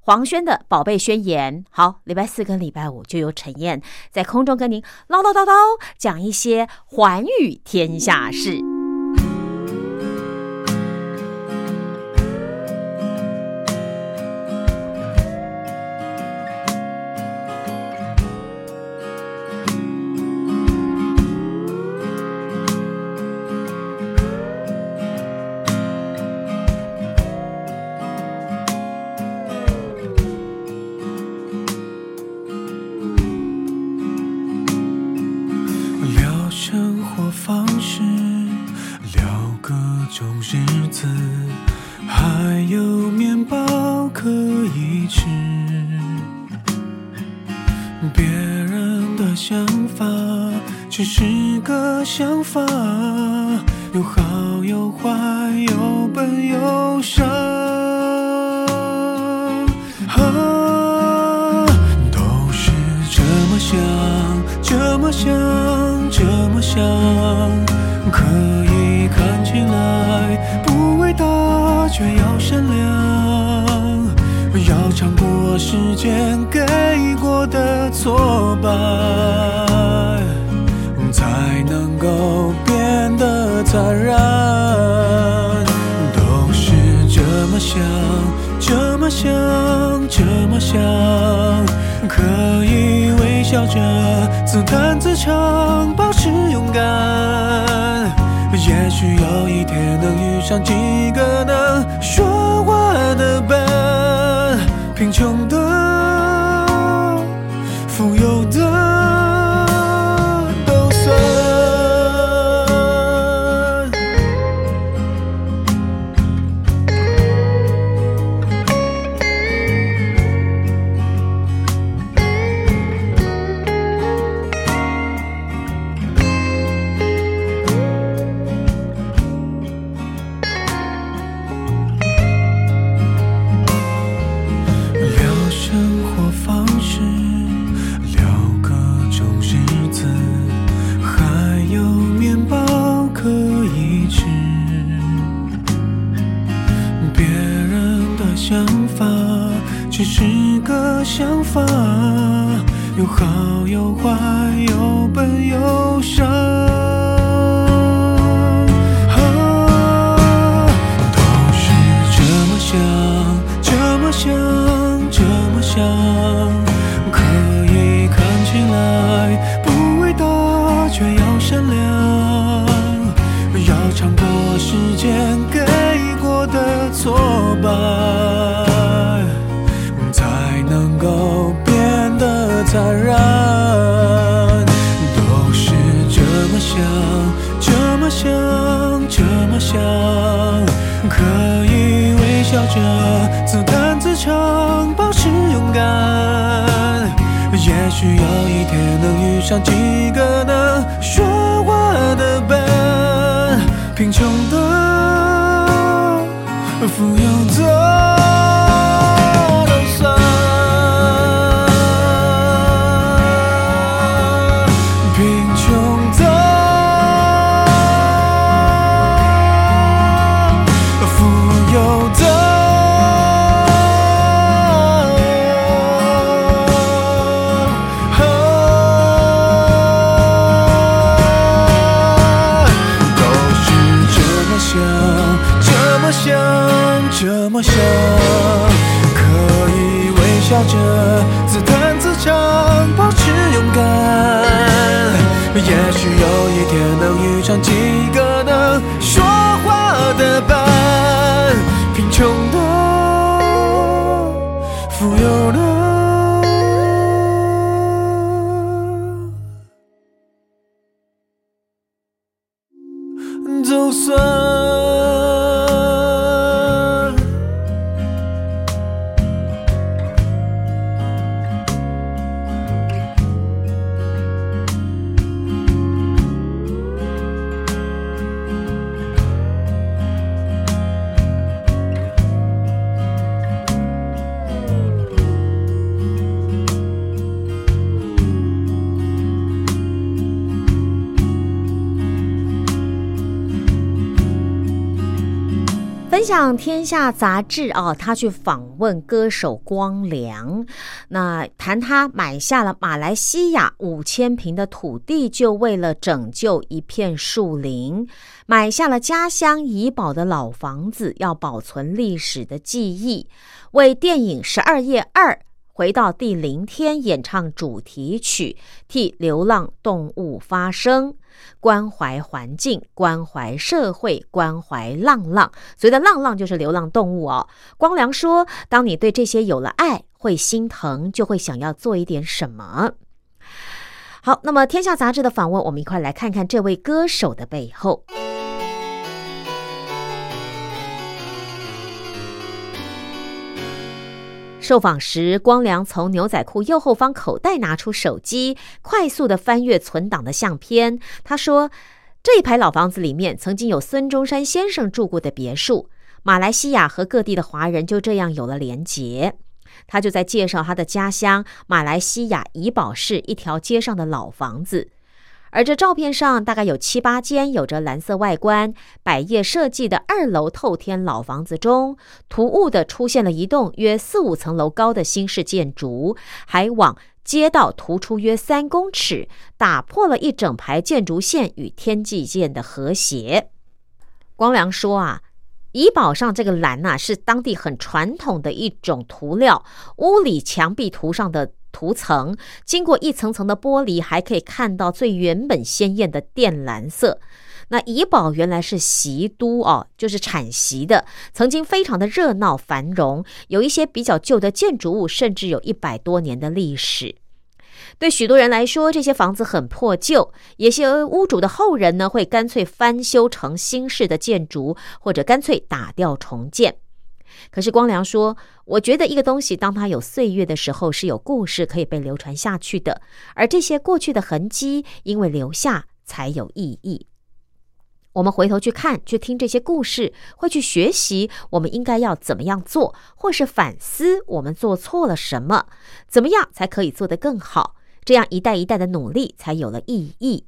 黄轩的宝贝宣言，好，礼拜四跟礼拜五就由陈燕在空中跟您唠唠叨叨讲一些寰宇天下事。想法有好有坏，有笨有傻，都是这么想，这么想，这么想。可以看起来不伟大，却要善良，要尝过时间给过的挫败。都变得残忍都是这么想这么想这么想可以微笑着自弹自唱保持勇敢也许有一天能遇上几个能说话的伴贫穷的个想法，有好有坏，有笨有。的。分享天下杂志哦，他去访问歌手光良，那谈他买下了马来西亚五千平的土地，就为了拯救一片树林；买下了家乡怡保的老房子，要保存历史的记忆；为电影《十二夜二》回到第零天演唱主题曲，替流浪动物发声。关怀环境，关怀社会，关怀浪浪。所谓的浪浪就是流浪动物哦。光良说：“当你对这些有了爱，会心疼，就会想要做一点什么。”好，那么《天下杂志》的访问，我们一块来看看这位歌手的背后。受访时，光良从牛仔裤右后方口袋拿出手机，快速的翻阅存档的相片。他说：“这一排老房子里面，曾经有孙中山先生住过的别墅。马来西亚和各地的华人就这样有了连结。”他就在介绍他的家乡马来西亚怡保市一条街上的老房子。而这照片上大概有七八间有着蓝色外观、百叶设计的二楼透天老房子中，突兀的出现了一栋约四五层楼高的新式建筑，还往街道突出约三公尺，打破了一整排建筑线与天际线的和谐。光良说啊。怡宝上这个蓝呐，是当地很传统的一种涂料，屋里墙壁涂上的涂层，经过一层层的玻璃，还可以看到最原本鲜艳的靛蓝色。那怡宝原来是席都哦，就是产席的，曾经非常的热闹繁荣，有一些比较旧的建筑物，甚至有一百多年的历史。对许多人来说，这些房子很破旧，有些屋主的后人呢会干脆翻修成新式的建筑，或者干脆打掉重建。可是光良说：“我觉得一个东西，当它有岁月的时候，是有故事可以被流传下去的。而这些过去的痕迹，因为留下才有意义。我们回头去看、去听这些故事，会去学习我们应该要怎么样做，或是反思我们做错了什么，怎么样才可以做得更好。”这样一代一代的努力才有了意义，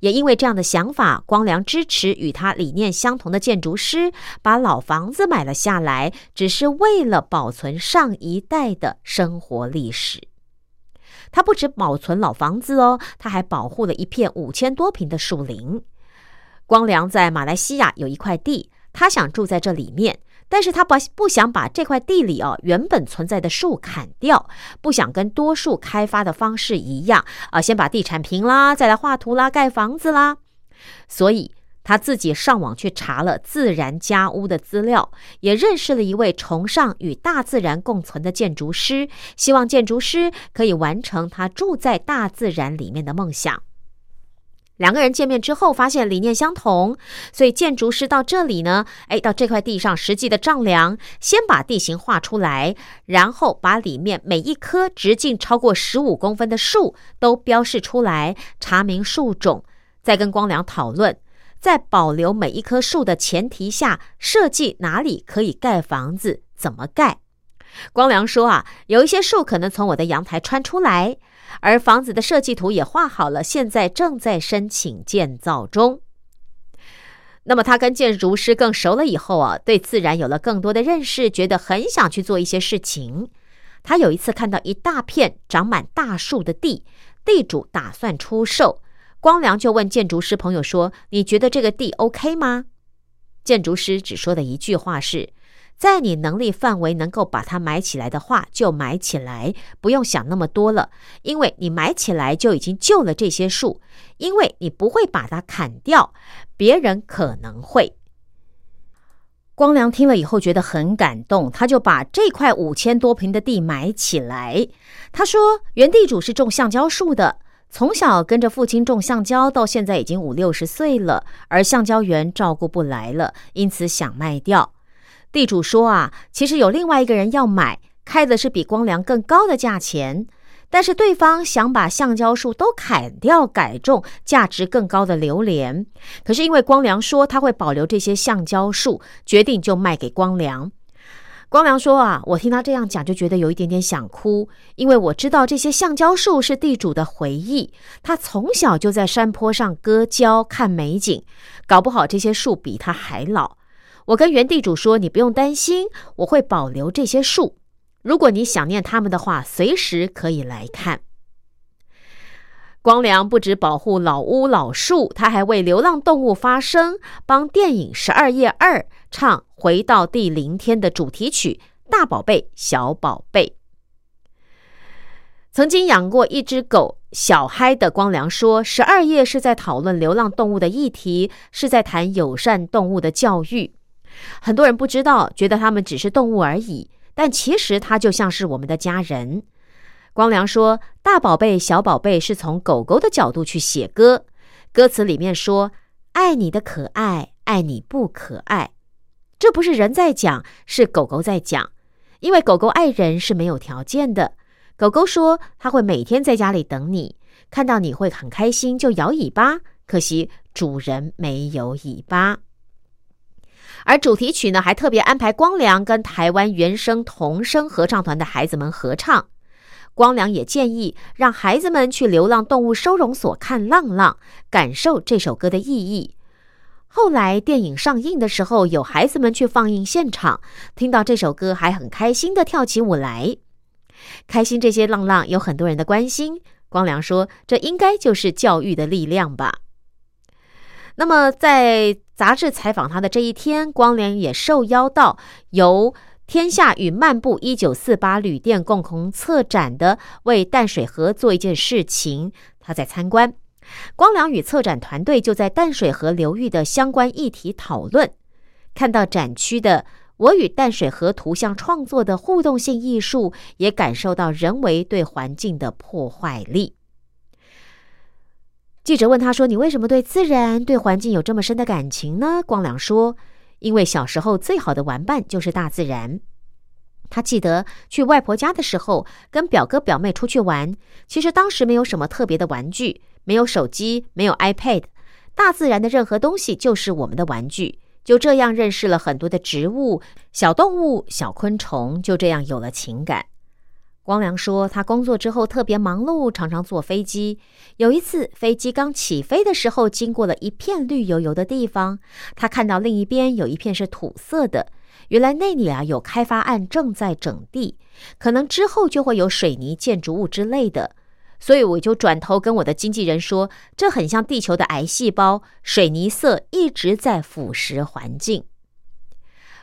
也因为这样的想法，光良支持与他理念相同的建筑师把老房子买了下来，只是为了保存上一代的生活历史。他不止保存老房子哦，他还保护了一片五千多平的树林。光良在马来西亚有一块地，他想住在这里面。但是他把不想把这块地里哦原本存在的树砍掉，不想跟多数开发的方式一样啊，先把地铲平啦，再来画图啦，盖房子啦。所以他自己上网去查了自然家屋的资料，也认识了一位崇尚与大自然共存的建筑师，希望建筑师可以完成他住在大自然里面的梦想。两个人见面之后，发现理念相同，所以建筑师到这里呢，哎，到这块地上实际的丈量，先把地形画出来，然后把里面每一棵直径超过十五公分的树都标示出来，查明树种，再跟光良讨论，在保留每一棵树的前提下，设计哪里可以盖房子，怎么盖。光良说啊，有一些树可能从我的阳台穿出来。而房子的设计图也画好了，现在正在申请建造中。那么他跟建筑师更熟了以后啊，对自然有了更多的认识，觉得很想去做一些事情。他有一次看到一大片长满大树的地，地主打算出售，光良就问建筑师朋友说：“你觉得这个地 OK 吗？”建筑师只说的一句话是。在你能力范围能够把它买起来的话，就买起来，不用想那么多了，因为你买起来就已经救了这些树，因为你不会把它砍掉，别人可能会。光良听了以后觉得很感动，他就把这块五千多平的地买起来。他说，原地主是种橡胶树的。从小跟着父亲种橡胶，到现在已经五六十岁了，而橡胶园照顾不来了，因此想卖掉。地主说啊，其实有另外一个人要买，开的是比光良更高的价钱，但是对方想把橡胶树都砍掉，改种价值更高的榴莲。可是因为光良说他会保留这些橡胶树，决定就卖给光良。光良说啊，我听他这样讲就觉得有一点点想哭，因为我知道这些橡胶树是地主的回忆，他从小就在山坡上割胶看美景，搞不好这些树比他还老。我跟原地主说：“你不用担心，我会保留这些树。如果你想念他们的话，随时可以来看。”光良不止保护老屋老树，他还为流浪动物发声，帮电影《十二夜二》唱《回到第零天》的主题曲《大宝贝小宝贝》。曾经养过一只狗小嗨的光良说：“《十二夜》是在讨论流浪动物的议题，是在谈友善动物的教育。”很多人不知道，觉得它们只是动物而已，但其实它就像是我们的家人。光良说：“大宝贝，小宝贝，是从狗狗的角度去写歌。歌词里面说，爱你的可爱，爱你不可爱。这不是人在讲，是狗狗在讲。因为狗狗爱人是没有条件的。狗狗说，它会每天在家里等你，看到你会很开心，就摇尾巴。可惜主人没有尾巴。”而主题曲呢，还特别安排光良跟台湾原声童声合唱团的孩子们合唱。光良也建议让孩子们去流浪动物收容所看浪浪，感受这首歌的意义。后来电影上映的时候，有孩子们去放映现场，听到这首歌还很开心的跳起舞来。开心这些浪浪有很多人的关心。光良说：“这应该就是教育的力量吧。”那么在。杂志采访他的这一天，光良也受邀到由天下与漫步一九四八旅店共同策展的为淡水河做一件事情，他在参观。光良与策展团队就在淡水河流域的相关议题讨论，看到展区的我与淡水河图像创作的互动性艺术，也感受到人为对环境的破坏力。记者问他说：“你为什么对自然、对环境有这么深的感情呢？”光良说：“因为小时候最好的玩伴就是大自然。他记得去外婆家的时候，跟表哥表妹出去玩，其实当时没有什么特别的玩具，没有手机，没有 iPad，大自然的任何东西就是我们的玩具。就这样认识了很多的植物、小动物、小昆虫，就这样有了情感。”光良说，他工作之后特别忙碌，常常坐飞机。有一次，飞机刚起飞的时候，经过了一片绿油油的地方，他看到另一边有一片是土色的。原来那里啊有开发案正在整地，可能之后就会有水泥建筑物之类的。所以我就转头跟我的经纪人说，这很像地球的癌细胞，水泥色一直在腐蚀环境。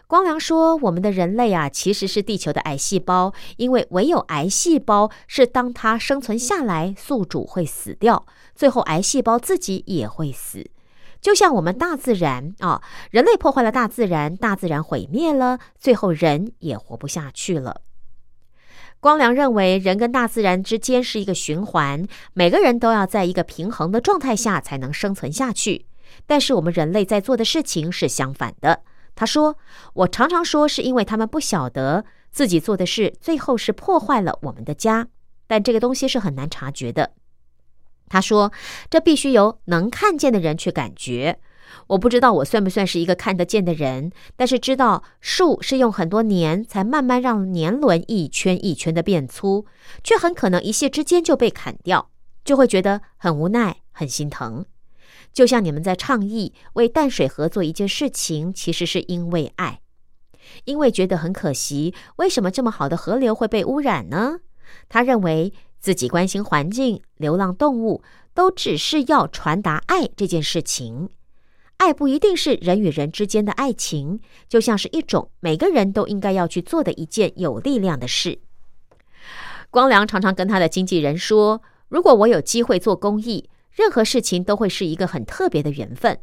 光良说：“我们的人类啊，其实是地球的癌细胞，因为唯有癌细胞是当它生存下来，宿主会死掉，最后癌细胞自己也会死。就像我们大自然啊，人类破坏了大自然，大自然毁灭了，最后人也活不下去了。”光良认为，人跟大自然之间是一个循环，每个人都要在一个平衡的状态下才能生存下去。但是我们人类在做的事情是相反的。他说：“我常常说，是因为他们不晓得自己做的事，最后是破坏了我们的家。但这个东西是很难察觉的。”他说：“这必须由能看见的人去感觉。我不知道我算不算是一个看得见的人，但是知道树是用很多年才慢慢让年轮一圈一圈的变粗，却很可能一夕之间就被砍掉，就会觉得很无奈、很心疼。”就像你们在倡议为淡水河做一件事情，其实是因为爱，因为觉得很可惜，为什么这么好的河流会被污染呢？他认为自己关心环境、流浪动物，都只是要传达爱这件事情。爱不一定是人与人之间的爱情，就像是一种每个人都应该要去做的一件有力量的事。光良常常跟他的经纪人说：“如果我有机会做公益。”任何事情都会是一个很特别的缘分。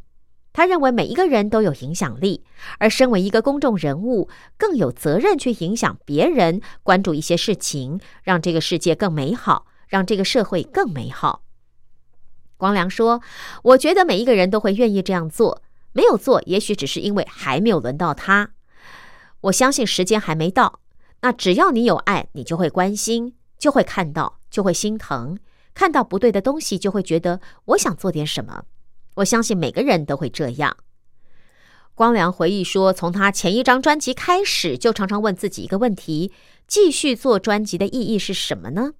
他认为每一个人都有影响力，而身为一个公众人物，更有责任去影响别人，关注一些事情，让这个世界更美好，让这个社会更美好。光良说：“我觉得每一个人都会愿意这样做，没有做，也许只是因为还没有轮到他。我相信时间还没到。那只要你有爱，你就会关心，就会看到，就会心疼。看到不对的东西，就会觉得我想做点什么。我相信每个人都会这样。”光良回忆说：“从他前一张专辑开始，就常常问自己一个问题：继续做专辑的意义是什么呢？”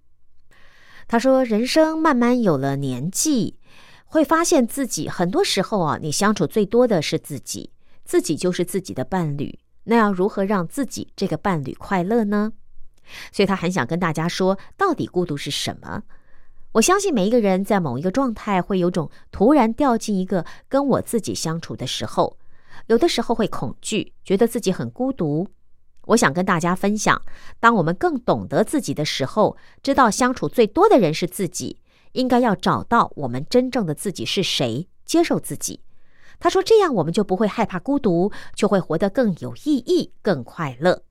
他说：“人生慢慢有了年纪，会发现自己很多时候啊，你相处最多的是自己，自己就是自己的伴侣。那要如何让自己这个伴侣快乐呢？所以他很想跟大家说，到底孤独是什么？我相信每一个人在某一个状态，会有种突然掉进一个跟我自己相处的时候，有的时候会恐惧，觉得自己很孤独。”我想跟大家分享，当我们更懂得自己的时候，知道相处最多的人是自己，应该要找到我们真正的自己是谁，接受自己。他说：“这样我们就不会害怕孤独，就会活得更有意义、更快乐。”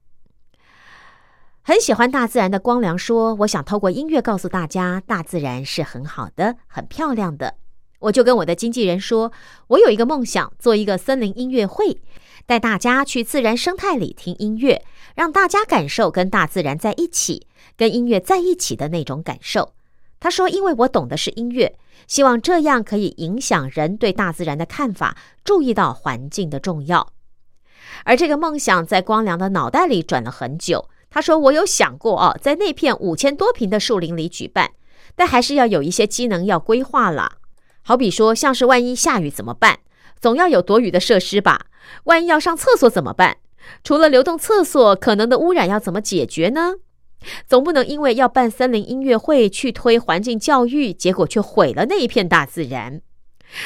很喜欢大自然的光良说：“我想透过音乐告诉大家，大自然是很好的、很漂亮的。”我就跟我的经纪人说：“我有一个梦想，做一个森林音乐会。”带大家去自然生态里听音乐，让大家感受跟大自然在一起、跟音乐在一起的那种感受。他说：“因为我懂的是音乐，希望这样可以影响人对大自然的看法，注意到环境的重要。”而这个梦想在光良的脑袋里转了很久。他说：“我有想过哦，在那片五千多平的树林里举办，但还是要有一些机能要规划了。好比说，像是万一下雨怎么办？总要有躲雨的设施吧。”万一要上厕所怎么办？除了流动厕所，可能的污染要怎么解决呢？总不能因为要办森林音乐会去推环境教育，结果却毁了那一片大自然。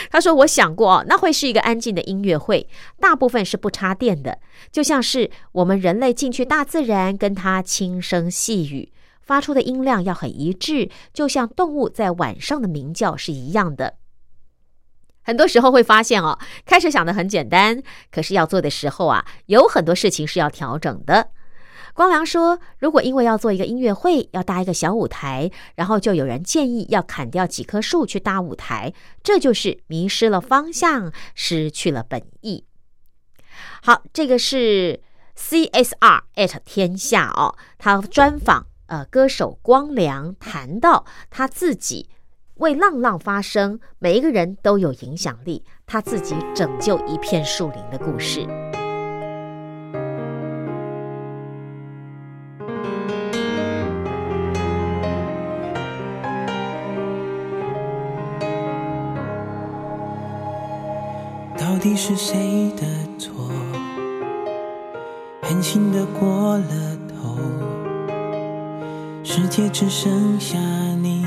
他说：“我想过哦，那会是一个安静的音乐会，大部分是不插电的，就像是我们人类进去大自然，跟它轻声细语，发出的音量要很一致，就像动物在晚上的鸣叫是一样的。”很多时候会发现哦，开始想的很简单，可是要做的时候啊，有很多事情是要调整的。光良说，如果因为要做一个音乐会，要搭一个小舞台，然后就有人建议要砍掉几棵树去搭舞台，这就是迷失了方向，失去了本意。好，这个是 CSR at 天下哦，他专访呃歌手光良，谈到他自己。为浪浪发声，每一个人都有影响力。他自己拯救一片树林的故事，到底是谁的错？狠心的过了头，世界只剩下你。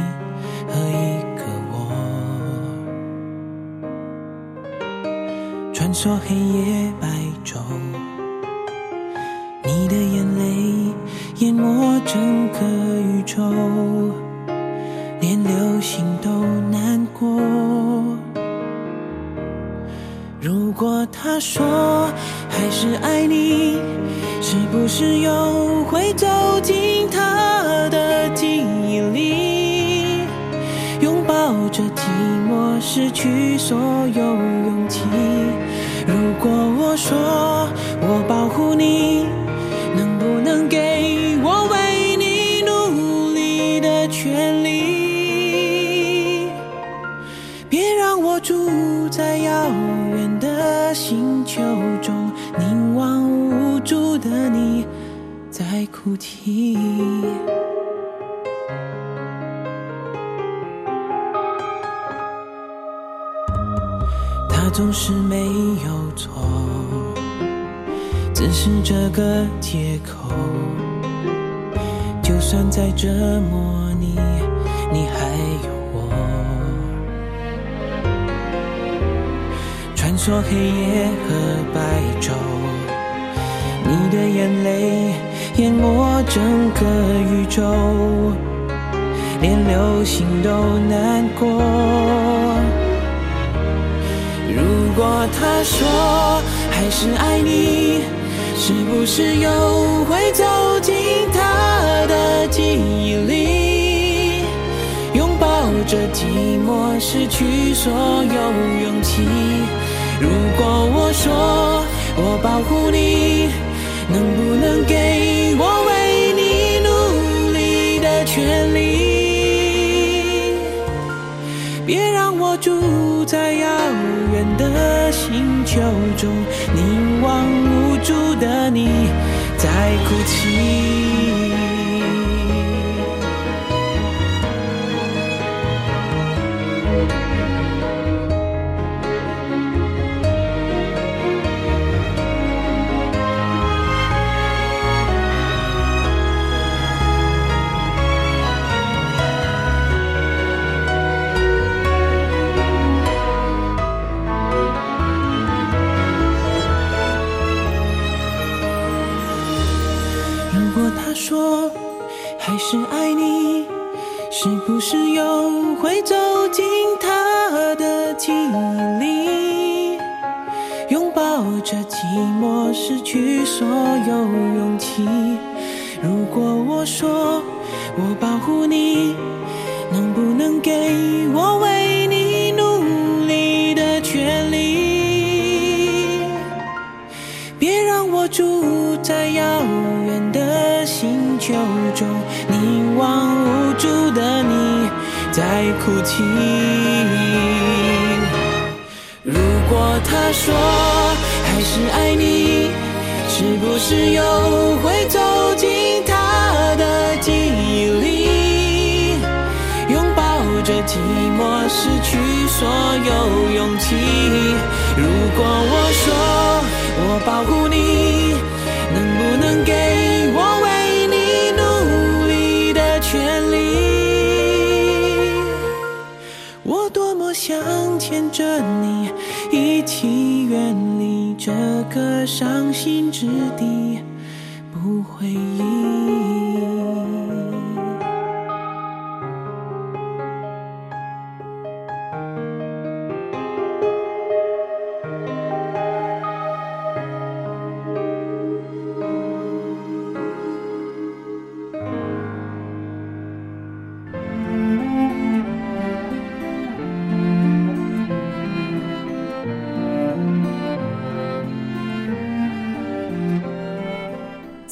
和一个我，穿梭黑夜白昼，你的眼泪淹没整个宇宙，连流星都难过。如果他说还是爱你，是不是又会走进他的记忆里？拥抱着寂寞，失去所有勇气。如果我说我保护你，球中，凝望无助的你在哭泣。他总是没有错，只是这个借口。就算再折磨你，你还穿梭黑夜和白昼，你的眼泪淹没整个宇宙，连流星都难过。如果他说还是爱你，是不是又会走进他的记忆里，拥抱着寂寞，失去所有勇气。如果我说我保护你，能不能给我为你努力的权利？别让我住在遥远的星球中，凝望无助的你在哭泣。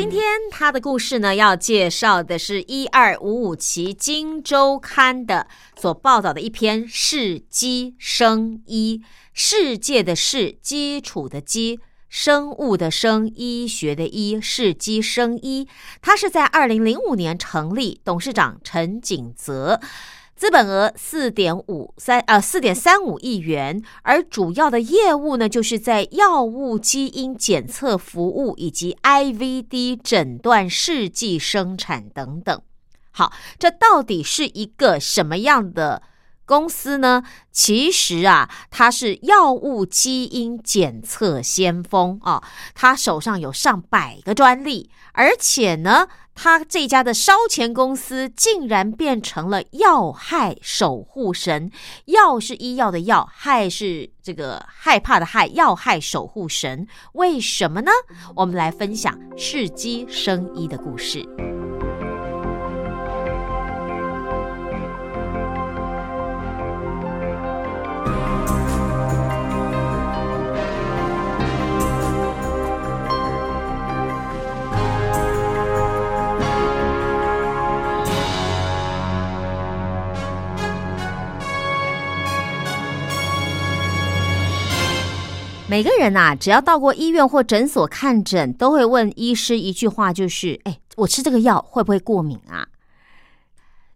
今天他的故事呢，要介绍的是一二五五期《金周刊》的所报道的一篇世基生医，世界的世，基础的基，生物的生，医学的医，世基生医。它是在二零零五年成立，董事长陈景泽。资本额四点五三呃四点三五亿元，而主要的业务呢，就是在药物基因检测服务以及 IVD 诊断试剂生产等等。好，这到底是一个什么样的公司呢？其实啊，它是药物基因检测先锋啊，他手上有上百个专利，而且呢。他这家的烧钱公司竟然变成了要害守护神，药是医药的药，害是这个害怕的害，要害守护神，为什么呢？我们来分享世基生医的故事。每个人呐、只要到过医院或诊所看诊，都会问医师一句话，就是：“哎，我吃这个药会不会过敏啊？”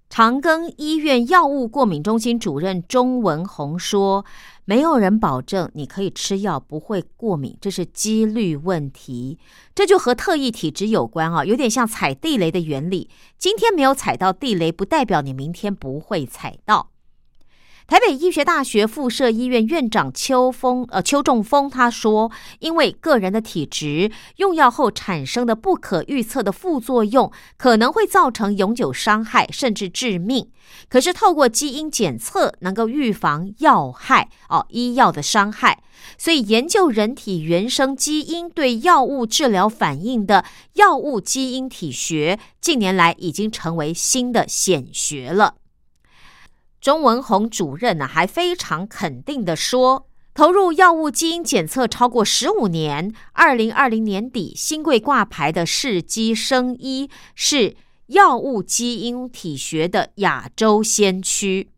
长庚医院药物过敏中心主任钟文宏说：“没有人保证你可以吃药不会过敏，这是几率问题。这就和特异体质有关啊，有点像踩地雷的原理。今天没有踩到地雷，不代表你明天不会踩到。台北医学大学附设医院院长邱峰呃邱仲峰他说，因为个人的体质，用药后产生的不可预测的副作用，可能会造成永久伤害甚至致命。可是透过基因检测，能够预防药害哦，医药的伤害。所以研究人体原生基因对药物治疗反应的药物基因体学，近年来已经成为新的显学了。钟文红主任呢，还非常肯定的说，投入药物基因检测超过十五年，二零二零年底新贵挂牌的世基生医是药物基因体学的亚洲先驱。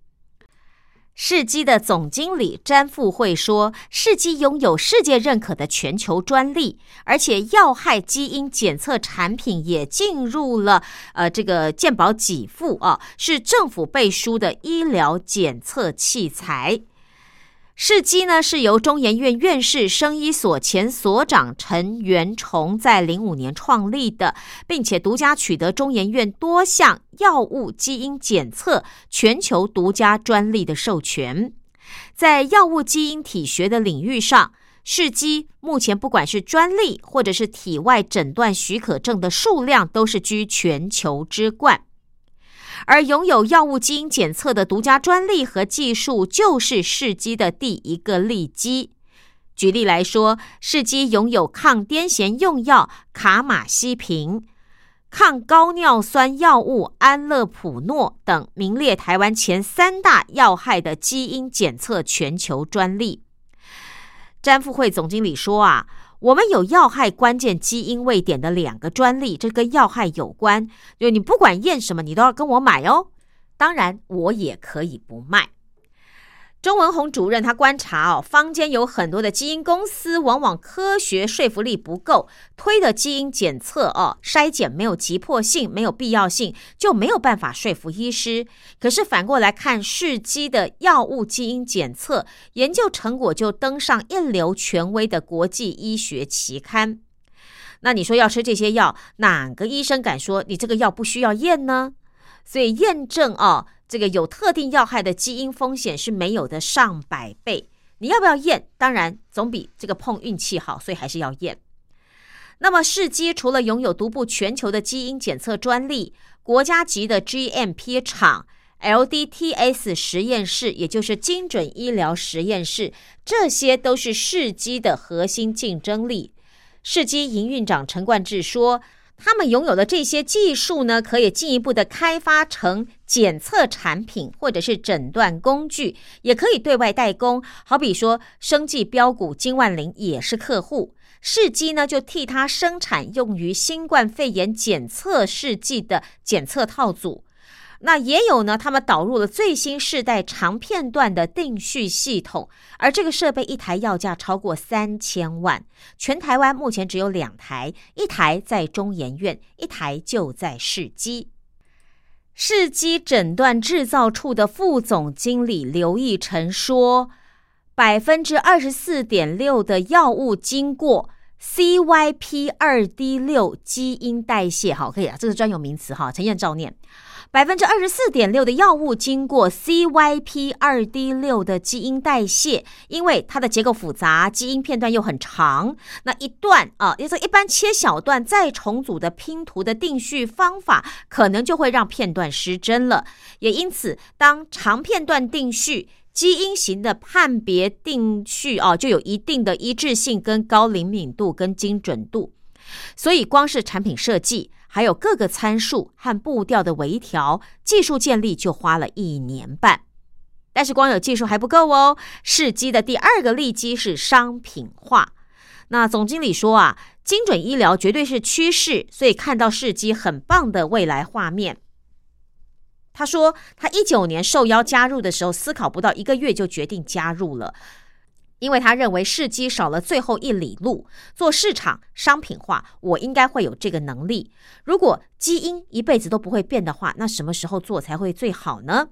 世纪的总经理詹富慧说：“世纪拥有世界认可的全球专利，而且要害基因检测产品也进入了呃这个健保给付啊，是政府背书的医疗检测器材。”世基呢是由中研院院士、生医所前所长陈元崇在零五年创立的，并且独家取得中研院多项药物基因检测全球独家专利的授权。在药物基因体学的领域上，世基目前不管是专利或者是体外诊断许可证的数量，都是居全球之冠。而拥有药物基因检测的独家专利和技术，就是世基的第一个利基。举例来说，世基拥有抗癫痫用药卡马西平、抗高尿酸药物安乐普诺等名列台湾前三大药害的基因检测全球专利。詹富会总经理说：“啊。”我们有要害关键基因位点的两个专利，这跟要害有关。就你不管验什么，你都要跟我买哦。当然，我也可以不卖。钟文宏主任他观察哦，坊间有很多的基因公司，往往科学说服力不够，推的基因检测哦筛检没有急迫性，没有必要性，就没有办法说服医师。可是反过来看，试机的药物基因检测研究成果就登上一流权威的国际医学期刊。那你说要吃这些药，哪个医生敢说你这个药不需要验呢？所以验证哦。这个有特定要害的基因风险是没有的上百倍，你要不要验？当然总比这个碰运气好，所以还是要验。那么世基除了拥有独步全球的基因检测专利、国家级的 GMP 厂、LDTS 实验室，也就是精准医疗实验室，这些都是世基的核心竞争力。世基营运长陈冠志说。他们拥有的这些技术呢，可以进一步的开发成检测产品，或者是诊断工具，也可以对外代工。好比说，生技标股金万林也是客户，试机呢就替他生产用于新冠肺炎检测试剂的检测套组。那也有呢，他们导入了最新世代长片段的定序系统，而这个设备一台要价超过三千万。全台湾目前只有两台，一台在中研院，一台就在世基。世基诊断制造处的副总经理刘义成说，百分之二十四点六的药物经过 CYP 二 D 六基因代谢，好，可以啊，这是专有名词哈，陈燕照念。百分之二十四点六的药物经过 CYP 二 D 六的基因代谢，因为它的结构复杂，基因片段又很长，那一段啊，也是一般切小段再重组的拼图的定序方法，可能就会让片段失真了。也因此，当长片段定序、基因型的判别定序啊，就有一定的一致性、跟高灵敏度、跟精准度。所以，光是产品设计。还有各个参数和步调的微调，技术建立就花了一年半。但是光有技术还不够哦，试机的第二个利基是商品化。那总经理说啊，精准医疗绝对是趋势，所以看到试机很棒的未来画面。他说，他一九年受邀加入的时候，思考不到一个月就决定加入了。因为他认为试机少了最后一里路，做市场商品化，我应该会有这个能力。如果基因一辈子都不会变的话，那什么时候做才会最好呢？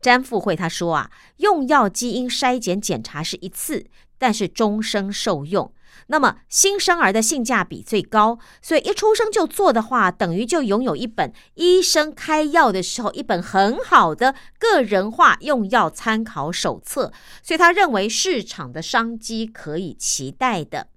詹富慧他说啊，用药基因筛检检查是一次，但是终生受用。那么新生儿的性价比最高，所以一出生就做的话，等于就拥有一本医生开药的时候一本很好的个人化用药参考手册。所以他认为市场的商机可以期待的。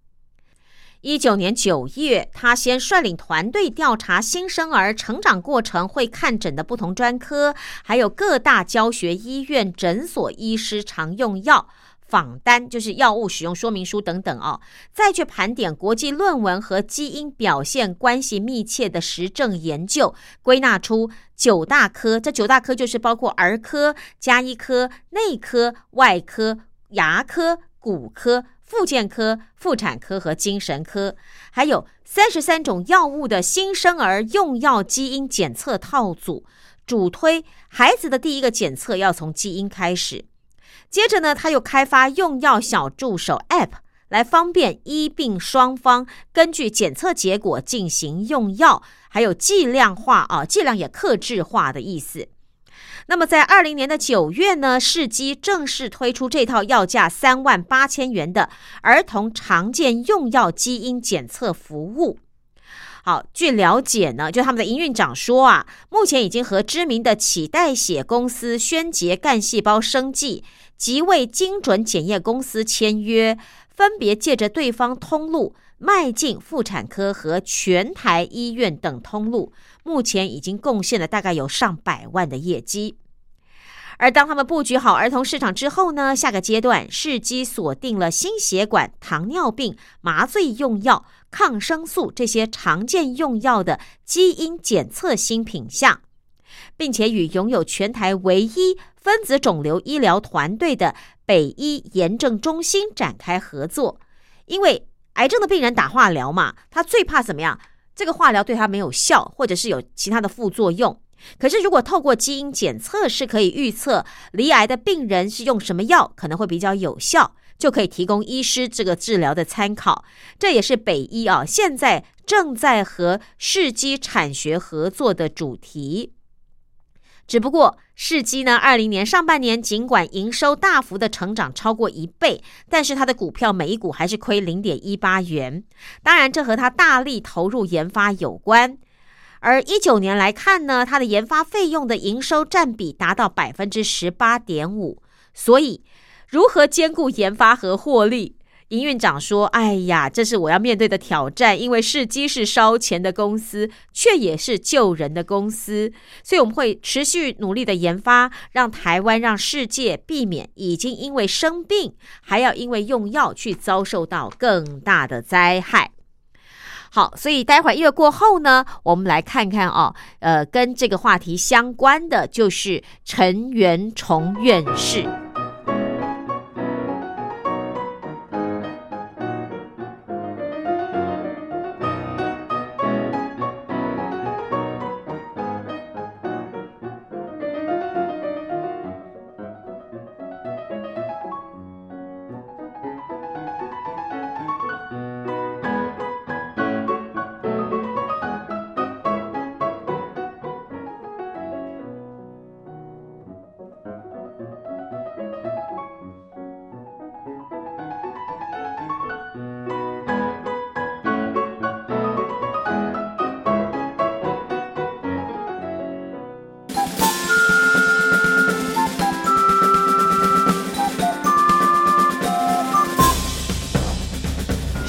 一九年九月，他先率领团队调查新生儿成长过程会看诊的不同专科，还有各大教学医院诊所医师常用药访单，就是药物使用说明书等等哦，再去盘点国际论文和基因表现关系密切的实证研究，归纳出九大科。这九大科就是包括儿科、加医科、内科、外科、牙科、骨科。妇健科、妇产科和精神科，还有三十三种药物的新生儿用药基因检测套组，主推孩子的第一个检测要从基因开始。接着呢，他又开发用药小助手 App，来方便医病双方根据检测结果进行用药，还有剂量化啊，剂量也克制化的意思。那么，在二零年的九月呢，世基正式推出这套要价三万八千元的儿童常见用药基因检测服务。好，据了解呢，就他们的营运长说啊，目前已经和知名的脐带血公司宣杰干细胞生技即为精准检验公司签约，分别借着对方通路迈进妇产科和全台医院等通路。目前已经贡献了大概有上百万的业绩，而当他们布局好儿童市场之后呢，下个阶段试机锁定了心血管、糖尿病、麻醉用药、抗生素这些常见用药的基因检测新品项，并且与拥有全台唯一分子肿瘤医疗团队的北医炎症中心展开合作，因为癌症的病人打化疗嘛，他最怕怎么样？这个化疗对他没有效，或者是有其他的副作用。可是，如果透过基因检测是可以预测离癌的病人是用什么药可能会比较有效，就可以提供医师这个治疗的参考。这也是北医啊现在正在和世基产学合作的主题。只不过，世纪呢，二零年上半年尽管营收大幅的成长超过一倍，但是它的股票每一股还是亏零点一八元。当然，这和它大力投入研发有关。而一九年来看呢，它的研发费用的营收占比达到百分之十八点五。所以，如何兼顾研发和获利？营运长说：“哎呀，这是我要面对的挑战，因为世基是烧钱的公司，却也是救人的公司，所以我们会持续努力的研发，让台湾、让世界避免已经因为生病，还要因为用药去遭受到更大的灾害。”好，所以待会儿音乐过后呢，我们来看看哦，呃，跟这个话题相关的就是陈元崇院士。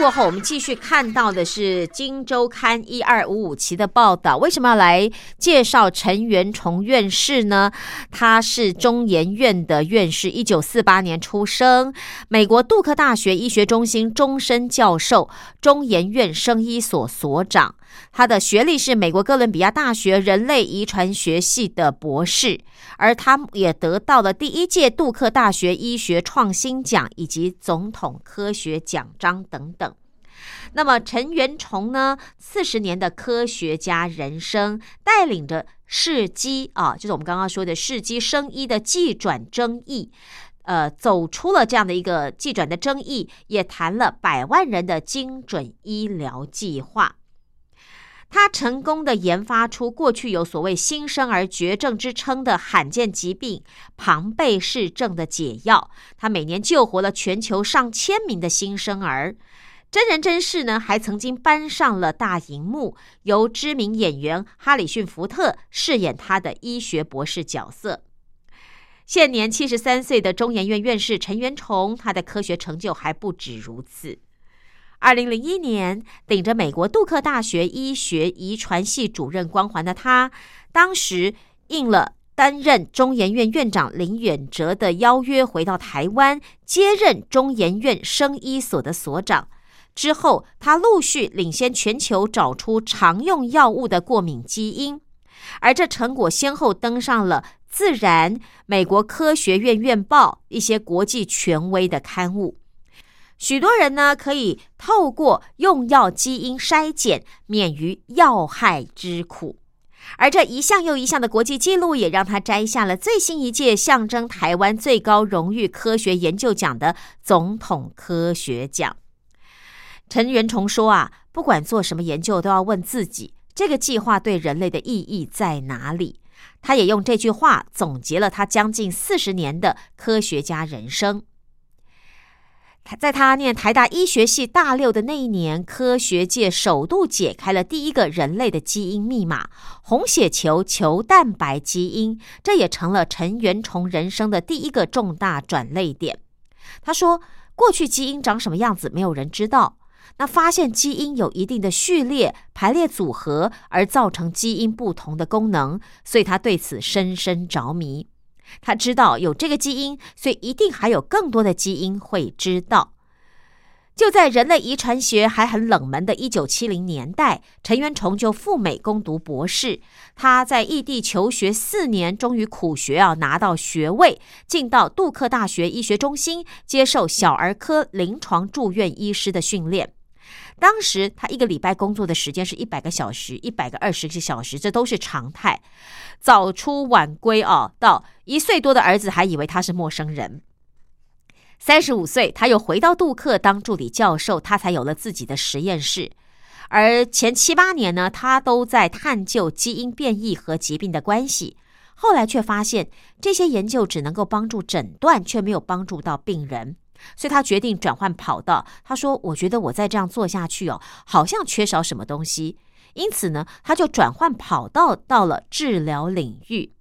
过后，我们继续看到的是《金周刊》一二五五期的报道。为什么要来介绍陈元崇院士呢？他是中研院的院士，一九四八年出生，美国杜克大学医学中心终身教授，中研院生医所所长。他的学历是美国哥伦比亚大学人类遗传学系的博士，而他也得到了第一届杜克大学医学创新奖以及总统科学奖章等等。那么陈元崇呢？四十年的科学家人生，带领着世基啊，就是我们刚刚说的世基生医的技转争议，呃，走出了这样的一个技转的争议，也谈了百万人的精准医疗计划。他成功的研发出过去有所谓“新生儿绝症”之称的罕见疾病庞贝氏症的解药。他每年救活了全球上千名的新生儿。真人真事呢，还曾经搬上了大荧幕，由知名演员哈里逊·福特饰演他的医学博士角色。现年七十三岁的中研院院士陈元崇，他的科学成就还不止如此。二零零一年，顶着美国杜克大学医学遗传系主任光环的他，当时应了担任中研院院长林远哲的邀约，回到台湾接任中研院生医所的所长。之后，他陆续领先全球找出常用药物的过敏基因，而这成果先后登上了《自然》、美国科学院院报一些国际权威的刊物。许多人呢可以透过用药基因筛检免于药害之苦，而这一项又一项的国际纪录也让他摘下了最新一届象征台湾最高荣誉科学研究奖的总统科学奖。陈元崇说啊，不管做什么研究，都要问自己这个计划对人类的意义在哪里。他也用这句话总结了他将近四十年的科学家人生。在他念台大医学系大六的那一年，科学界首度解开了第一个人类的基因密码——红血球球蛋白基因，这也成了陈元崇人生的第一个重大转泪点。他说：“过去基因长什么样子，没有人知道。那发现基因有一定的序列排列组合，而造成基因不同的功能，所以他对此深深着迷。”他知道有这个基因，所以一定还有更多的基因会知道。就在人类遗传学还很冷门的一九七零年代，陈元崇就赴美攻读博士。他在异地求学四年，终于苦学啊拿到学位，进到杜克大学医学中心接受小儿科临床住院医师的训练。当时他一个礼拜工作的时间是一百个小时，一百个二十个小时，这都是常态。早出晚归啊，到一岁多的儿子还以为他是陌生人。三十五岁，他又回到杜克当助理教授，他才有了自己的实验室。而前七八年呢，他都在探究基因变异和疾病的关系。后来却发现，这些研究只能够帮助诊断，却没有帮助到病人。所以他决定转换跑道。他说：“我觉得我再这样做下去哦，好像缺少什么东西。因此呢，他就转换跑道到了治疗领域。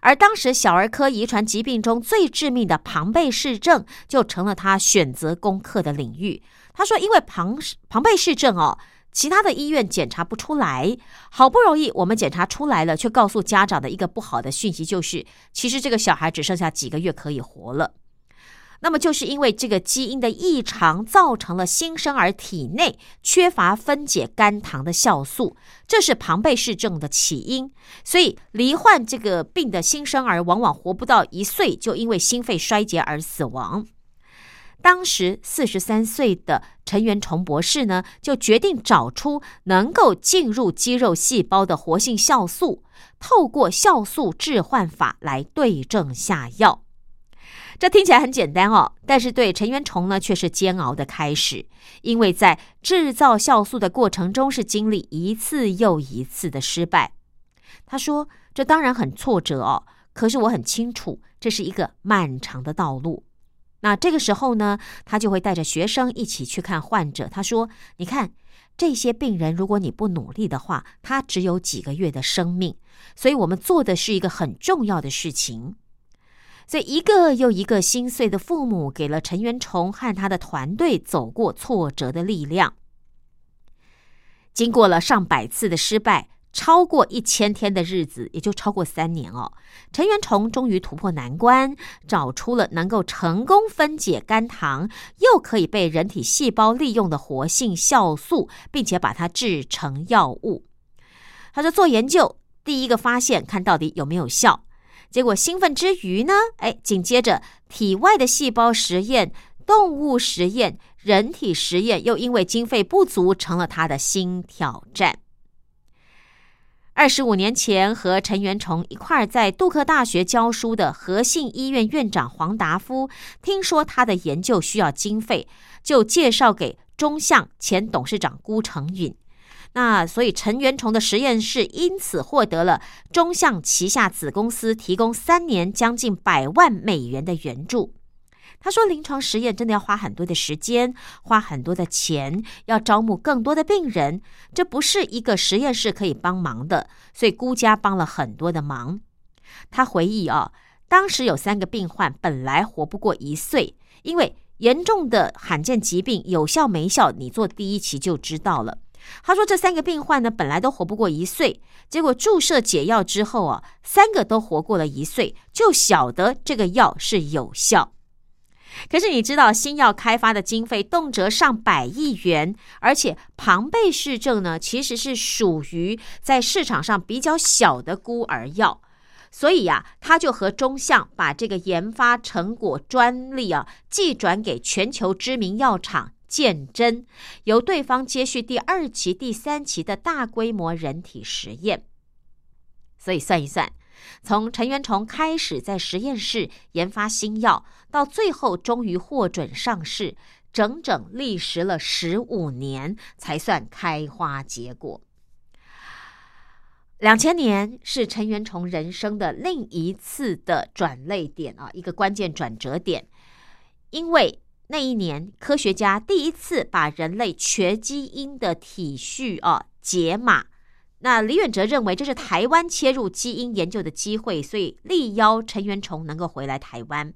而当时小儿科遗传疾病中最致命的庞贝氏症，就成了他选择攻克的领域。他说：因为庞庞贝氏症哦，其他的医院检查不出来，好不容易我们检查出来了，却告诉家长的一个不好的讯息就是，其实这个小孩只剩下几个月可以活了。”那么，就是因为这个基因的异常，造成了新生儿体内缺乏分解肝糖的酵素，这是庞贝氏症的起因。所以，罹患这个病的新生儿往往活不到一岁，就因为心肺衰竭而死亡。当时四十三岁的陈元崇博士呢，就决定找出能够进入肌肉细胞的活性酵素，透过酵素置换法来对症下药。这听起来很简单哦，但是对陈元崇呢却是煎熬的开始，因为在制造酵素的过程中是经历一次又一次的失败。他说：“这当然很挫折哦，可是我很清楚这是一个漫长的道路。”那这个时候呢，他就会带着学生一起去看患者。他说：“你看这些病人，如果你不努力的话，他只有几个月的生命，所以我们做的是一个很重要的事情。”所以一个又一个心碎的父母，给了陈元崇和他的团队走过挫折的力量。经过了上百次的失败，超过一千天的日子，也就超过三年哦。陈元崇终于突破难关，找出了能够成功分解肝糖，又可以被人体细胞利用的活性酵素，并且把它制成药物。他说做研究，第一个发现，看到底有没有效。结果兴奋之余呢，哎，紧接着体外的细胞实验、动物实验。人体实验又因为经费不足，成了他的新挑战。二十五年前，和陈元崇一块在杜克大学教书的和信医院院长黄达夫，听说他的研究需要经费，就介绍给中向前董事长辜成允。那所以陈元崇的实验室因此获得了中向旗下子公司提供三年将近百万美元的援助。他说：“临床实验真的要花很多的时间，花很多的钱，要招募更多的病人，这不是一个实验室可以帮忙的。所以孤家帮了很多的忙。”他回忆啊，当时有三个病患本来活不过一岁，因为严重的罕见疾病有效没效，你做第一期就知道了。他说这三个病患呢，本来都活不过一岁，结果注射解药之后啊，三个都活过了一岁，就晓得这个药是有效。可是你知道，新药开发的经费动辄上百亿元，而且庞贝氏症呢，其实是属于在市场上比较小的孤儿药，所以呀，他就和中向把这个研发成果专利啊，寄转给全球知名药厂鉴真，由对方接续第二期、第三期的大规模人体实验。所以算一算。从陈元崇开始在实验室研发新药，到最后终于获准上市，整整历时了十五年才算开花结果。两千年是陈元崇人生的另一次的转泪点啊，一个关键转折点，因为那一年科学家第一次把人类全基因的体序啊解码。那李远哲认为这是台湾切入基因研究的机会，所以力邀陈元崇能够回来台湾。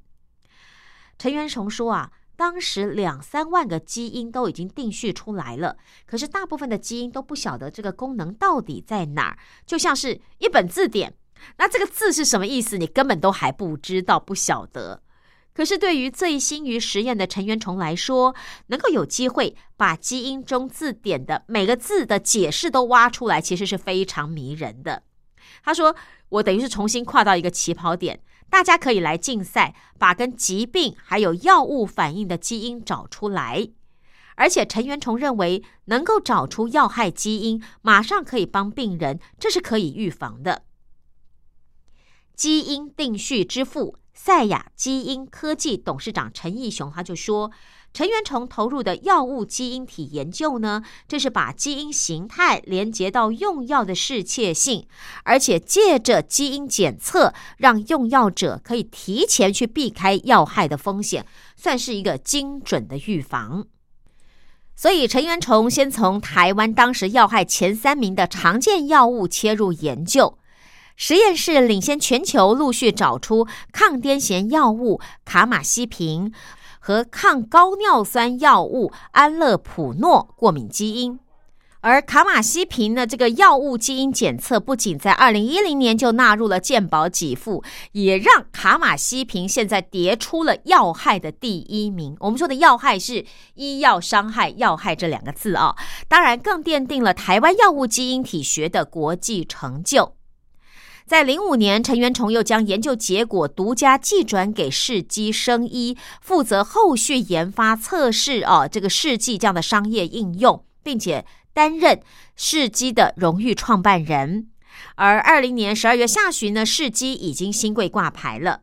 陈元崇说啊，当时两三万个基因都已经定序出来了，可是大部分的基因都不晓得这个功能到底在哪儿，就像是一本字典，那这个字是什么意思，你根本都还不知道，不晓得。可是，对于醉心于实验的陈元崇来说，能够有机会把基因中字典的每个字的解释都挖出来，其实是非常迷人的。他说：“我等于是重新跨到一个起跑点，大家可以来竞赛，把跟疾病还有药物反应的基因找出来。而且，陈元崇认为，能够找出要害基因，马上可以帮病人，这是可以预防的。基因定序之父。”赛亚基因科技董事长陈义雄他就说：“陈元崇投入的药物基因体研究呢，这是把基因形态连接到用药的适切性，而且借着基因检测，让用药者可以提前去避开药害的风险，算是一个精准的预防。所以，陈元崇先从台湾当时药害前三名的常见药物切入研究。”实验室领先全球，陆续找出抗癫痫药物卡马西平和抗高尿酸药物安乐普诺过敏基因。而卡马西平呢，这个药物基因检测不仅在二零一零年就纳入了健保给付，也让卡马西平现在跌出了要害的第一名。我们说的要害是医药伤害，要害这两个字啊，当然更奠定了台湾药物基因体学的国际成就。在零五年，陈元崇又将研究结果独家寄转给世基生医，负责后续研发测试哦，这个世纪这样的商业应用，并且担任世基的荣誉创办人。而二零年十二月下旬呢，世基已经新贵挂牌了。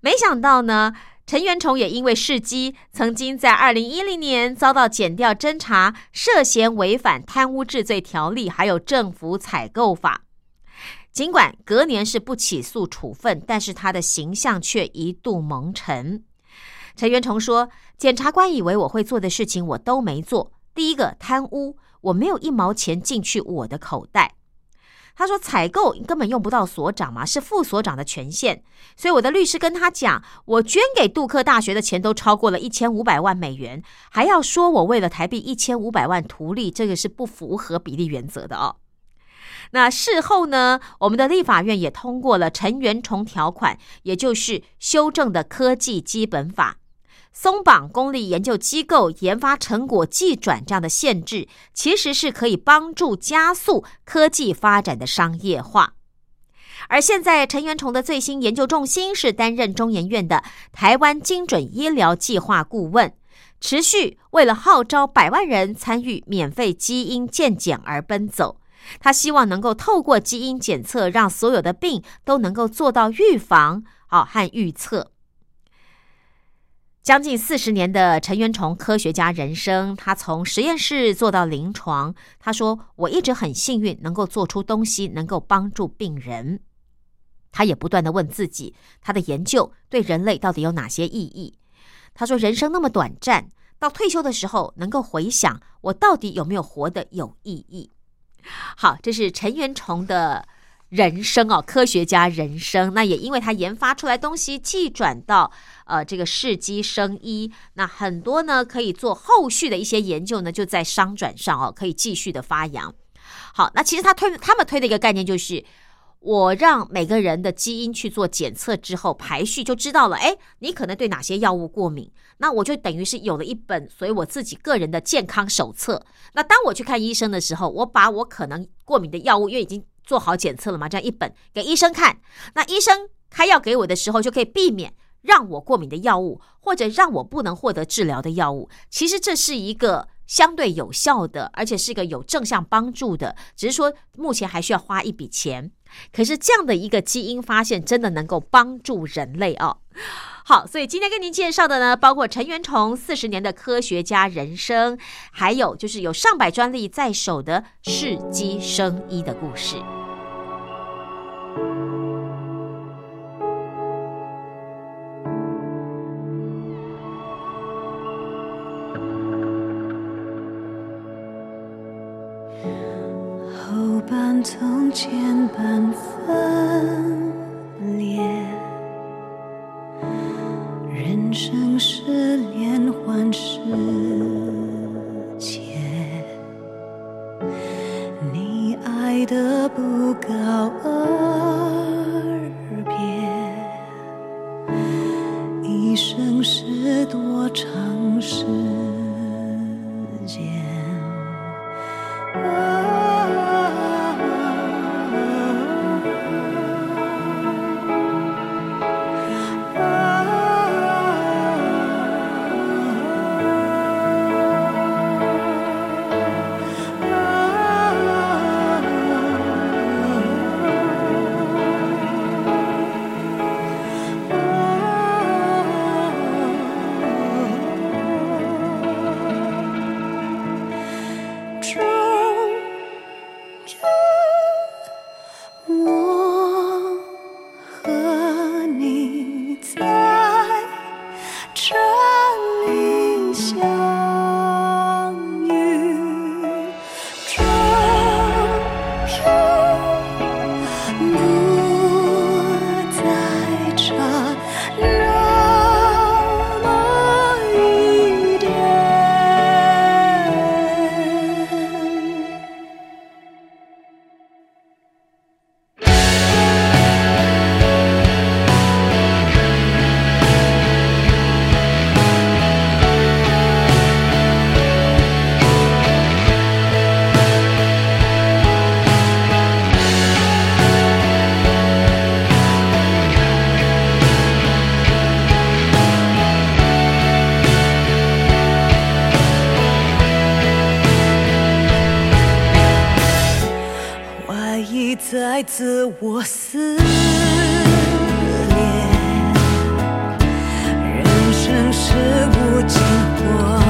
没想到呢，陈元崇也因为世基曾经在二零一零年遭到减调侦查，涉嫌违反贪污治罪条例，还有政府采购法。尽管隔年是不起诉处分，但是他的形象却一度蒙尘。陈元崇说：“检察官以为我会做的事情，我都没做。第一个贪污，我没有一毛钱进去我的口袋。他说采购根本用不到所长嘛，是副所长的权限。所以我的律师跟他讲，我捐给杜克大学的钱都超过了一千五百万美元，还要说我为了台币一千五百万图利，这个是不符合比例原则的哦。那事后呢，我们的立法院也通过了陈元崇条款，也就是修正的科技基本法。松绑公立研究机构研发成果寄转这样的限制，其实是可以帮助加速科技发展的商业化。而现在，陈元崇的最新研究重心是担任中研院的台湾精准医疗计划顾问，持续为了号召百万人参与免费基因健检而奔走。他希望能够透过基因检测，让所有的病都能够做到预防好和预测。将近四十年的陈元崇科学家人生，他从实验室做到临床。他说：“我一直很幸运，能够做出东西，能够帮助病人。”他也不断的问自己，他的研究对人类到底有哪些意义？他说：“人生那么短暂，到退休的时候，能够回想我到底有没有活得有意义？”好，这是陈元崇的。人生哦，科学家人生，那也因为他研发出来东西，既转到呃这个世纪生医，那很多呢可以做后续的一些研究呢，就在商转上哦，可以继续的发扬。好，那其实他推他们推的一个概念就是，我让每个人的基因去做检测之后排序，就知道了，哎，你可能对哪些药物过敏，那我就等于是有了一本，所以我自己个人的健康手册。那当我去看医生的时候，我把我可能过敏的药物，因为已经做好检测了嘛？这样一本给医生看，那医生开药给我的时候，就可以避免让我过敏的药物，或者让我不能获得治疗的药物。其实这是一个相对有效的，而且是一个有正向帮助的，只是说目前还需要花一笔钱。可是这样的一个基因发现，真的能够帮助人类哦。好，所以今天跟您介绍的呢，包括陈元崇四十年的科学家人生，还有就是有上百专利在手的世纪生医的故事。半从前半分裂。人生是连环世界，你爱的不告在自我撕裂人生是无尽荒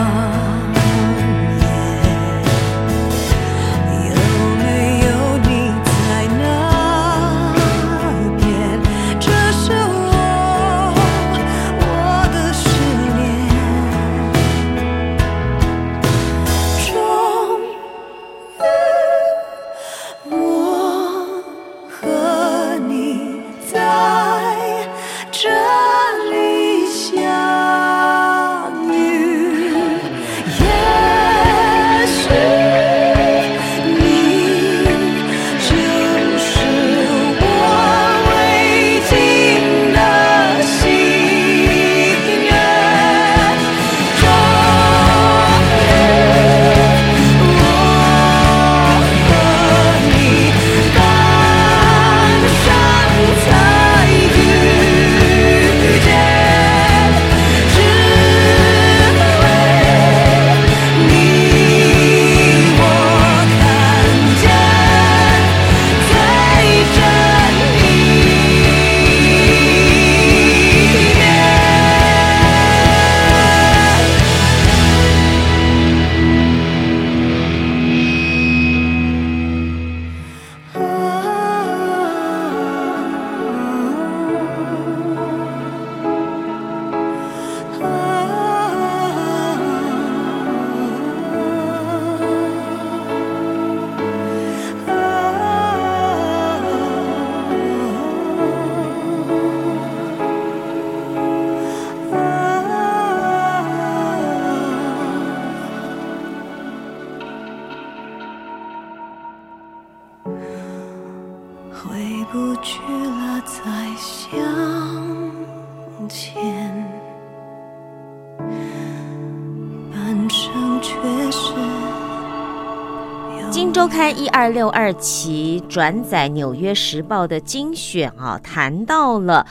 刊》一二六二期转载《纽约时报》的精选啊，谈到了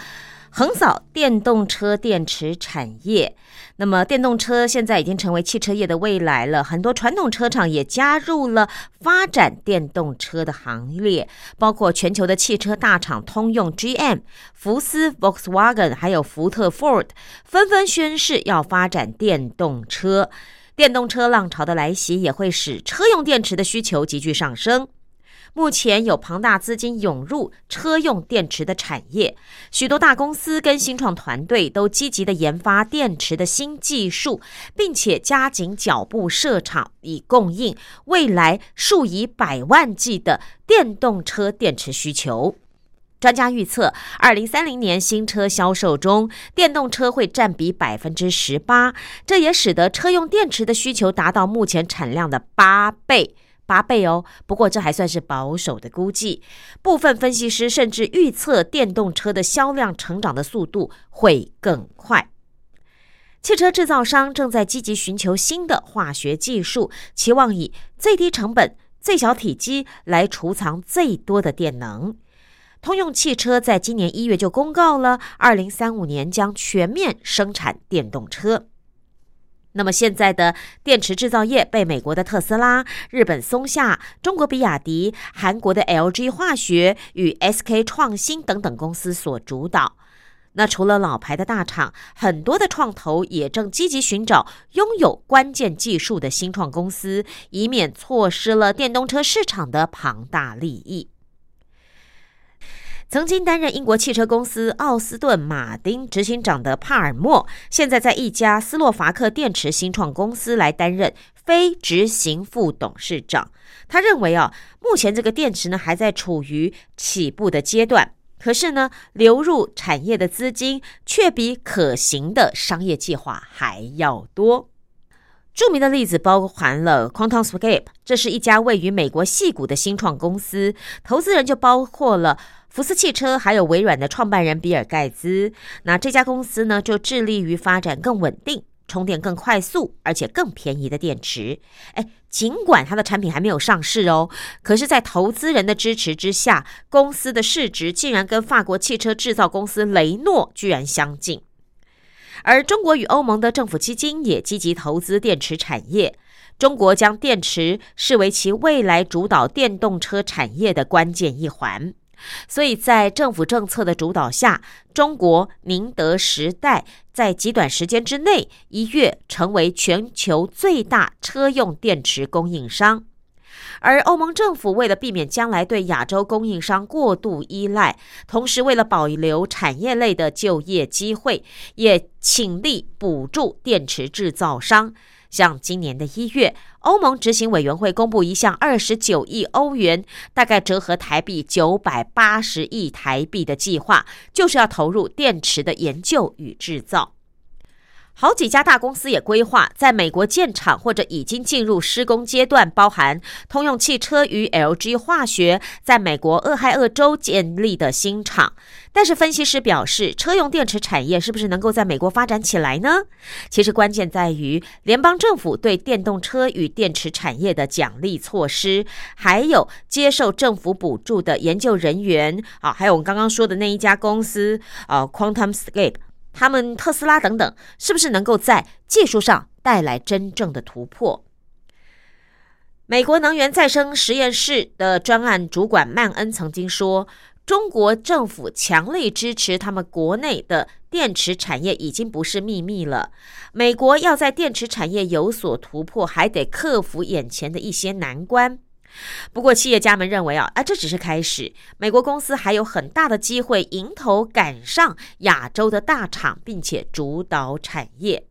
横扫电动车电池产业。那么，电动车现在已经成为汽车业的未来了。很多传统车厂也加入了发展电动车的行列，包括全球的汽车大厂通用 GM、福斯 Volkswagen，还有福特 Ford，纷纷宣誓要发展电动车。电动车浪潮的来袭，也会使车用电池的需求急剧上升。目前有庞大资金涌入车用电池的产业，许多大公司跟新创团队都积极的研发电池的新技术，并且加紧脚步设厂，以供应未来数以百万计的电动车电池需求。专家预测，二零三零年新车销售中，电动车会占比百分之十八，这也使得车用电池的需求达到目前产量的八倍。八倍哦，不过这还算是保守的估计。部分分析师甚至预测电动车的销量成长的速度会更快。汽车制造商正在积极寻求新的化学技术，期望以最低成本、最小体积来储藏最多的电能。通用汽车在今年一月就公告了，二零三五年将全面生产电动车。那么现在的电池制造业被美国的特斯拉、日本松下、中国比亚迪、韩国的 LG 化学与 SK 创新等等公司所主导。那除了老牌的大厂，很多的创投也正积极寻找拥有关键技术的新创公司，以免错失了电动车市场的庞大利益。曾经担任英国汽车公司奥斯顿马丁执行长的帕尔默，现在在一家斯洛伐克电池新创公司来担任非执行副董事长。他认为啊，目前这个电池呢还在处于起步的阶段，可是呢，流入产业的资金却比可行的商业计划还要多。著名的例子包含了 QuantumScape，这是一家位于美国戏谷的新创公司，投资人就包括了。福斯汽车还有微软的创办人比尔盖茨，那这家公司呢，就致力于发展更稳定、充电更快速，而且更便宜的电池。哎，尽管它的产品还没有上市哦，可是，在投资人的支持之下，公司的市值竟然跟法国汽车制造公司雷诺居然相近。而中国与欧盟的政府基金也积极投资电池产业，中国将电池视为其未来主导电动车产业的关键一环。所以在政府政策的主导下，中国宁德时代在极短时间之内一跃成为全球最大车用电池供应商。而欧盟政府为了避免将来对亚洲供应商过度依赖，同时为了保留产业类的就业机会，也倾力补助电池制造商。像今年的一月，欧盟执行委员会公布一项二十九亿欧元，大概折合台币九百八十亿台币的计划，就是要投入电池的研究与制造。好几家大公司也规划在美国建厂，或者已经进入施工阶段，包含通用汽车与 LG 化学在美国俄亥俄州建立的新厂。但是分析师表示，车用电池产业是不是能够在美国发展起来呢？其实关键在于联邦政府对电动车与电池产业的奖励措施，还有接受政府补助的研究人员啊，还有我们刚刚说的那一家公司啊，QuantumScape。他们特斯拉等等，是不是能够在技术上带来真正的突破？美国能源再生实验室的专案主管曼恩曾经说：“中国政府强力支持他们国内的电池产业，已经不是秘密了。美国要在电池产业有所突破，还得克服眼前的一些难关。”不过，企业家们认为啊，啊，这只是开始。美国公司还有很大的机会迎头赶上亚洲的大厂，并且主导产业。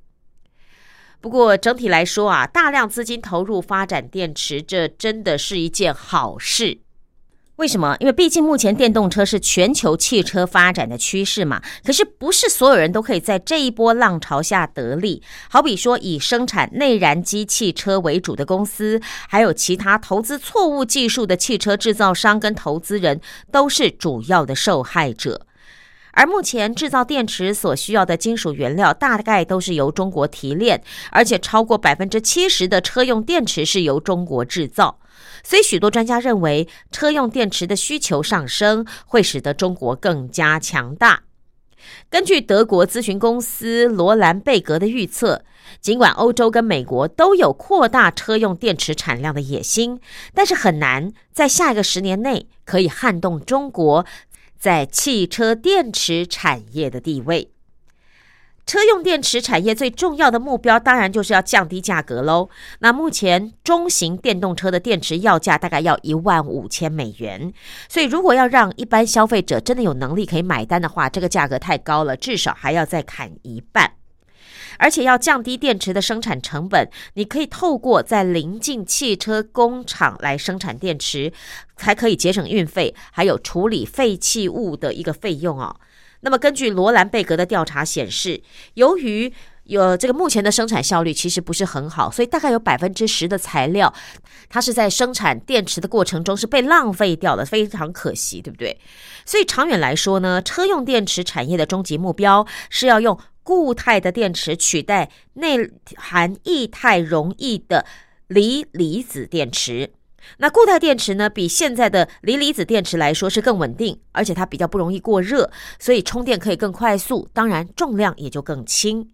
不过，整体来说啊，大量资金投入发展电池，这真的是一件好事。为什么？因为毕竟目前电动车是全球汽车发展的趋势嘛。可是不是所有人都可以在这一波浪潮下得利。好比说，以生产内燃机汽车为主的公司，还有其他投资错误技术的汽车制造商跟投资人，都是主要的受害者。而目前制造电池所需要的金属原料，大概都是由中国提炼，而且超过百分之七十的车用电池是由中国制造。所以，许多专家认为，车用电池的需求上升会使得中国更加强大。根据德国咨询公司罗兰贝格的预测，尽管欧洲跟美国都有扩大车用电池产量的野心，但是很难在下一个十年内可以撼动中国在汽车电池产业的地位。车用电池产业最重要的目标，当然就是要降低价格喽。那目前中型电动车的电池要价大概要一万五千美元，所以如果要让一般消费者真的有能力可以买单的话，这个价格太高了，至少还要再砍一半。而且要降低电池的生产成本，你可以透过在临近汽车工厂来生产电池，才可以节省运费，还有处理废弃物的一个费用哦。那么，根据罗兰贝格的调查显示，由于有这个目前的生产效率其实不是很好，所以大概有百分之十的材料，它是在生产电池的过程中是被浪费掉的，非常可惜，对不对？所以长远来说呢，车用电池产业的终极目标是要用固态的电池取代内含液态溶液的锂离子电池。那固态电池呢，比现在的锂离子电池来说是更稳定，而且它比较不容易过热，所以充电可以更快速，当然重量也就更轻。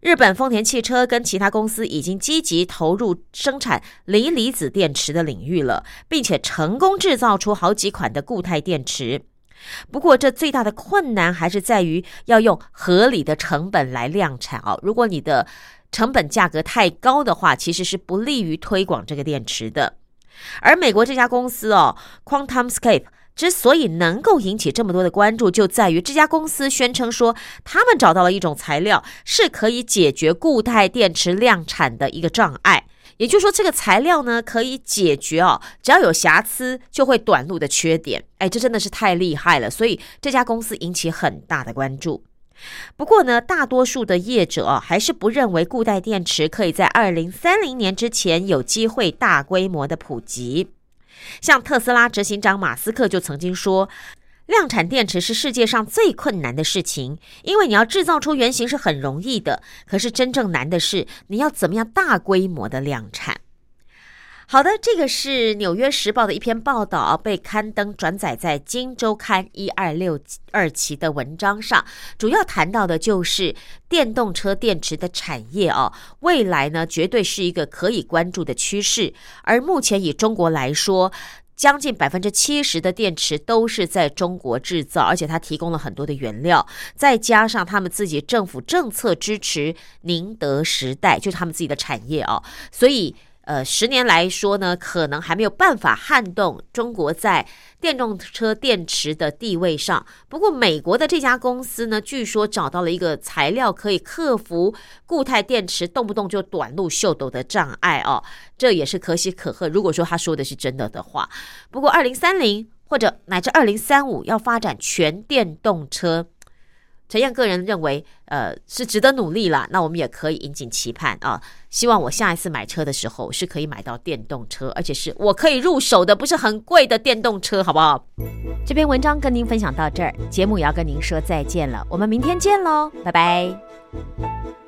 日本丰田汽车跟其他公司已经积极投入生产锂离子电池的领域了，并且成功制造出好几款的固态电池。不过，这最大的困难还是在于要用合理的成本来量产哦。如果你的成本价格太高的话，其实是不利于推广这个电池的。而美国这家公司哦，QuantumScape 之所以能够引起这么多的关注，就在于这家公司宣称说，他们找到了一种材料，是可以解决固态电池量产的一个障碍。也就是说，这个材料呢，可以解决哦，只要有瑕疵就会短路的缺点。哎，这真的是太厉害了，所以这家公司引起很大的关注。不过呢，大多数的业者还是不认为固态电池可以在二零三零年之前有机会大规模的普及。像特斯拉执行长马斯克就曾经说，量产电池是世界上最困难的事情，因为你要制造出原型是很容易的，可是真正难的是你要怎么样大规模的量产。好的，这个是《纽约时报》的一篇报道，被刊登转载在《金周刊》一二六二期的文章上，主要谈到的就是电动车电池的产业哦，未来呢绝对是一个可以关注的趋势。而目前以中国来说，将近百分之七十的电池都是在中国制造，而且它提供了很多的原料，再加上他们自己政府政策支持宁德时代，就是他们自己的产业哦，所以。呃，十年来说呢，可能还没有办法撼动中国在电动车电池的地位上。不过，美国的这家公司呢，据说找到了一个材料，可以克服固态电池动不动就短路秀逗的障碍哦，这也是可喜可贺。如果说他说的是真的的话，不过二零三零或者乃至二零三五要发展全电动车。陈燕个人认为，呃，是值得努力啦。那我们也可以引颈期盼啊，希望我下一次买车的时候是可以买到电动车，而且是我可以入手的，不是很贵的电动车，好不好？这篇文章跟您分享到这儿，节目也要跟您说再见了，我们明天见喽，拜拜。